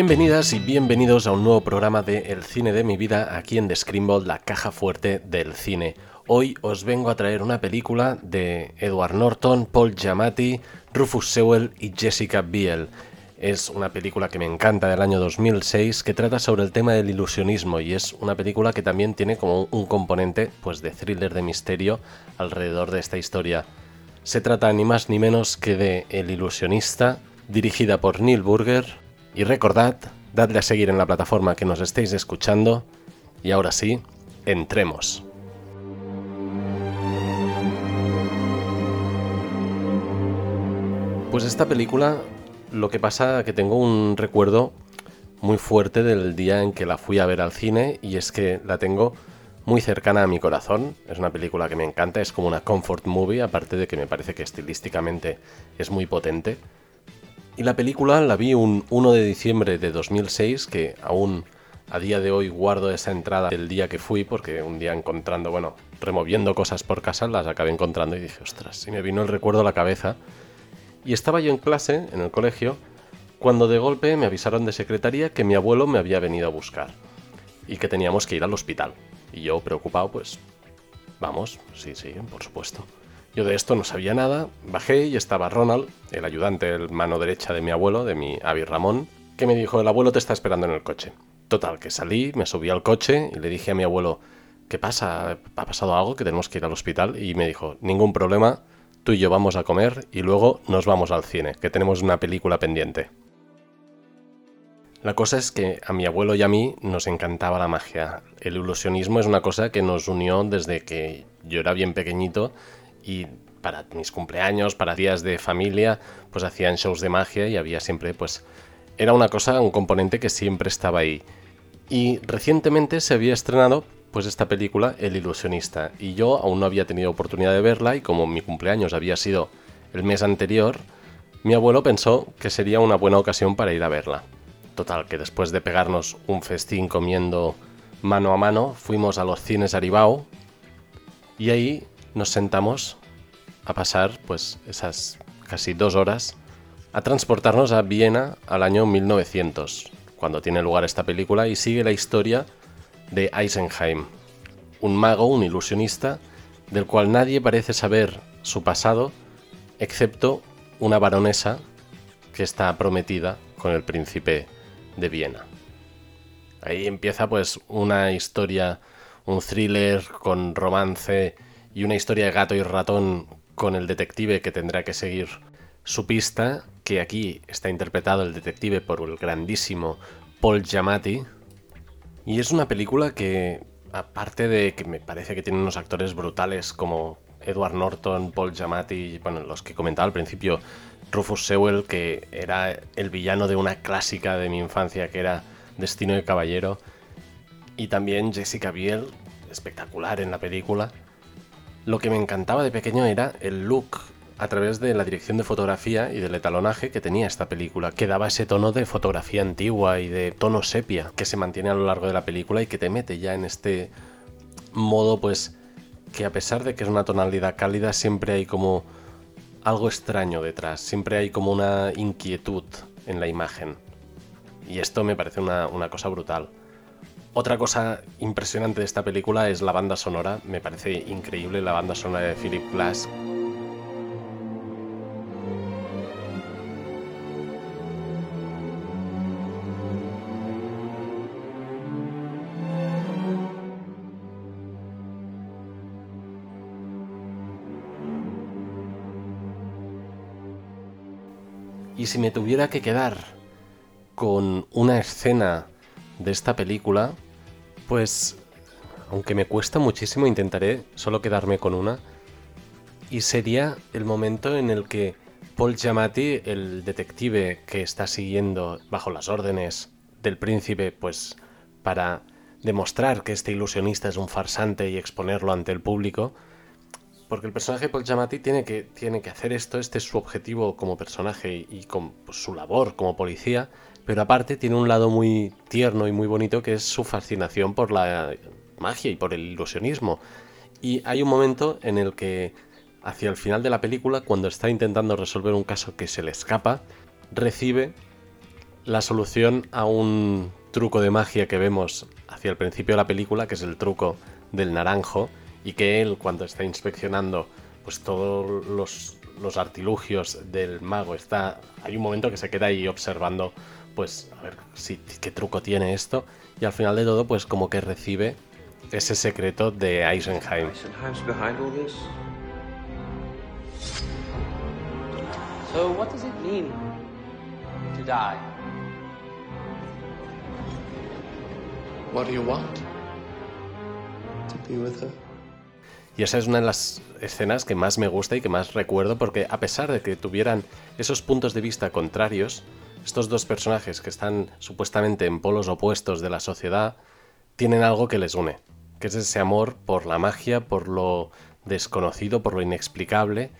Bienvenidas y bienvenidos a un nuevo programa de El cine de mi vida aquí en The la caja fuerte del cine. Hoy os vengo a traer una película de Edward Norton, Paul Giamatti, Rufus Sewell y Jessica Biel. Es una película que me encanta del año 2006 que trata sobre el tema del ilusionismo y es una película que también tiene como un componente pues de thriller de misterio alrededor de esta historia. Se trata ni más ni menos que de El ilusionista, dirigida por Neil Burger, y recordad, dadle a seguir en la plataforma que nos estéis escuchando. Y ahora sí, entremos. Pues esta película, lo que pasa que tengo un recuerdo muy fuerte del día en que la fui a ver al cine y es que la tengo muy cercana a mi corazón. Es una película que me encanta, es como una comfort movie, aparte de que me parece que estilísticamente es muy potente. Y la película la vi un 1 de diciembre de 2006, que aún a día de hoy guardo esa entrada del día que fui, porque un día encontrando, bueno, removiendo cosas por casa, las acabé encontrando y dije, ostras, y me vino el recuerdo a la cabeza. Y estaba yo en clase, en el colegio, cuando de golpe me avisaron de secretaría que mi abuelo me había venido a buscar y que teníamos que ir al hospital. Y yo, preocupado, pues, vamos, sí, sí, por supuesto. Yo de esto no sabía nada, bajé y estaba Ronald, el ayudante, el mano derecha de mi abuelo, de mi Avi Ramón, que me dijo, el abuelo te está esperando en el coche. Total, que salí, me subí al coche y le dije a mi abuelo, ¿qué pasa? ¿Ha pasado algo? Que tenemos que ir al hospital. Y me dijo, ningún problema, tú y yo vamos a comer y luego nos vamos al cine, que tenemos una película pendiente. La cosa es que a mi abuelo y a mí nos encantaba la magia. El ilusionismo es una cosa que nos unió desde que yo era bien pequeñito y para mis cumpleaños, para días de familia, pues hacían shows de magia y había siempre, pues, era una cosa, un componente que siempre estaba ahí. Y recientemente se había estrenado, pues, esta película, El ilusionista, y yo aún no había tenido oportunidad de verla y como mi cumpleaños había sido el mes anterior, mi abuelo pensó que sería una buena ocasión para ir a verla. Total, que después de pegarnos un festín comiendo mano a mano, fuimos a los cines Aribao y ahí nos sentamos a pasar pues esas casi dos horas a transportarnos a Viena al año 1900, cuando tiene lugar esta película y sigue la historia de Eisenheim, un mago, un ilusionista, del cual nadie parece saber su pasado, excepto una baronesa que está prometida con el príncipe de Viena. Ahí empieza pues una historia, un thriller con romance y una historia de gato y ratón con el detective que tendrá que seguir su pista, que aquí está interpretado el detective por el grandísimo Paul Giamatti. Y es una película que, aparte de que me parece que tiene unos actores brutales como Edward Norton, Paul Giamatti, bueno, los que comentaba al principio, Rufus Sewell, que era el villano de una clásica de mi infancia que era Destino de Caballero, y también Jessica Biel, espectacular en la película. Lo que me encantaba de pequeño era el look a través de la dirección de fotografía y del etalonaje que tenía esta película, que daba ese tono de fotografía antigua y de tono sepia que se mantiene a lo largo de la película y que te mete ya en este modo pues que a pesar de que es una tonalidad cálida siempre hay como algo extraño detrás, siempre hay como una inquietud en la imagen. Y esto me parece una, una cosa brutal. Otra cosa impresionante de esta película es la banda sonora. Me parece increíble la banda sonora de Philip Glass. Y si me tuviera que quedar con una escena de esta película, pues aunque me cuesta muchísimo, intentaré solo quedarme con una. Y sería el momento en el que Paul Giamatti, el detective que está siguiendo bajo las órdenes del príncipe, pues para demostrar que este ilusionista es un farsante y exponerlo ante el público, porque el personaje de Paul Giamatti tiene que, tiene que hacer esto, este es su objetivo como personaje y con pues, su labor como policía, pero aparte tiene un lado muy tierno y muy bonito que es su fascinación por la magia y por el ilusionismo. Y hay un momento en el que, hacia el final de la película, cuando está intentando resolver un caso que se le escapa, recibe la solución a un truco de magia que vemos hacia el principio de la película, que es el truco del naranjo, y que él cuando está inspeccionando pues todos los, los artilugios del mago está hay un momento que se queda ahí observando pues a ver si qué truco tiene esto y al final de todo pues como que recibe ese secreto de Eisenheim. Eisenheim's behind all this? So, what does it mean to die? What do you want? To be with her? Y esa es una de las escenas que más me gusta y que más recuerdo porque a pesar de que tuvieran esos puntos de vista contrarios, estos dos personajes que están supuestamente en polos opuestos de la sociedad tienen algo que les une, que es ese amor por la magia, por lo desconocido, por lo inexplicable,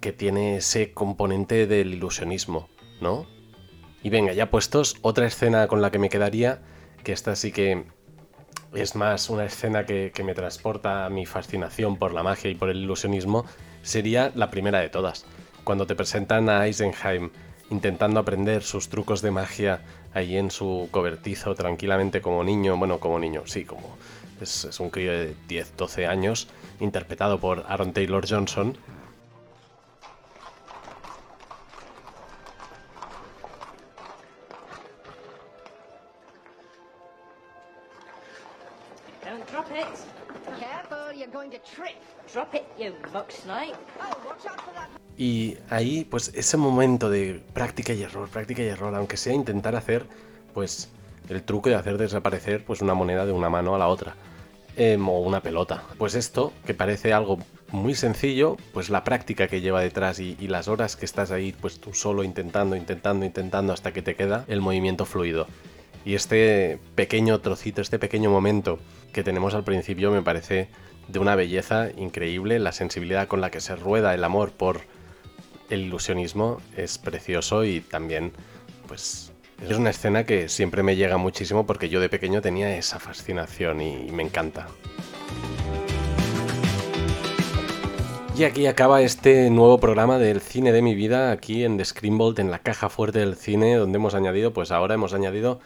que tiene ese componente del ilusionismo, ¿no? Y venga, ya puestos, otra escena con la que me quedaría, que esta sí que es más una escena que, que me transporta a mi fascinación por la magia y por el ilusionismo, sería la primera de todas. Cuando te presentan a Eisenheim intentando aprender sus trucos de magia ahí en su cobertizo tranquilamente como niño, bueno, como niño, sí, como es, es un crío de 10, 12 años, interpretado por Aaron Taylor Johnson. Don't drop it. Careful, you're going to trip. Drop it, you muck snipe. Oh, watch out for that. Y ahí, pues ese momento de práctica y error, práctica y error, aunque sea intentar hacer, pues, el truco de hacer desaparecer, pues, una moneda de una mano a la otra. Em, o una pelota. Pues esto, que parece algo muy sencillo, pues la práctica que lleva detrás y, y las horas que estás ahí, pues tú solo intentando, intentando, intentando hasta que te queda el movimiento fluido. Y este pequeño trocito, este pequeño momento que tenemos al principio me parece de una belleza increíble. La sensibilidad con la que se rueda el amor por el ilusionismo es precioso y también, pues, es una escena que siempre me llega muchísimo porque yo de pequeño tenía esa fascinación y, me encanta. Y aquí acaba este nuevo programa del cine de mi vida, aquí en The Screenbolt, en la caja fuerte del cine, donde hemos añadido, pues ahora hemos añadido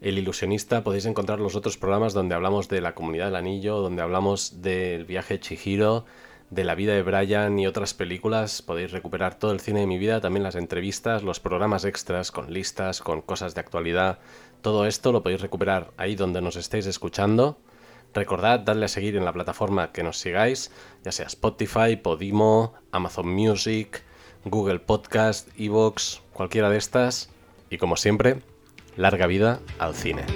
El Ilusionista. Podéis encontrar los otros programas donde hablamos de la comunidad del anillo, donde hablamos del viaje Chihiro, de la vida de Brian y otras películas. Podéis recuperar todo el cine de mi vida, también las entrevistas, los programas extras con listas, con cosas de actualidad. Todo esto lo podéis recuperar ahí donde nos estéis escuchando. Recordad darle a seguir en la plataforma que nos sigáis, ya sea Spotify, Podimo, Amazon Music, Google Podcast, Evox, cualquiera de estas. Y como siempre, larga vida al cine.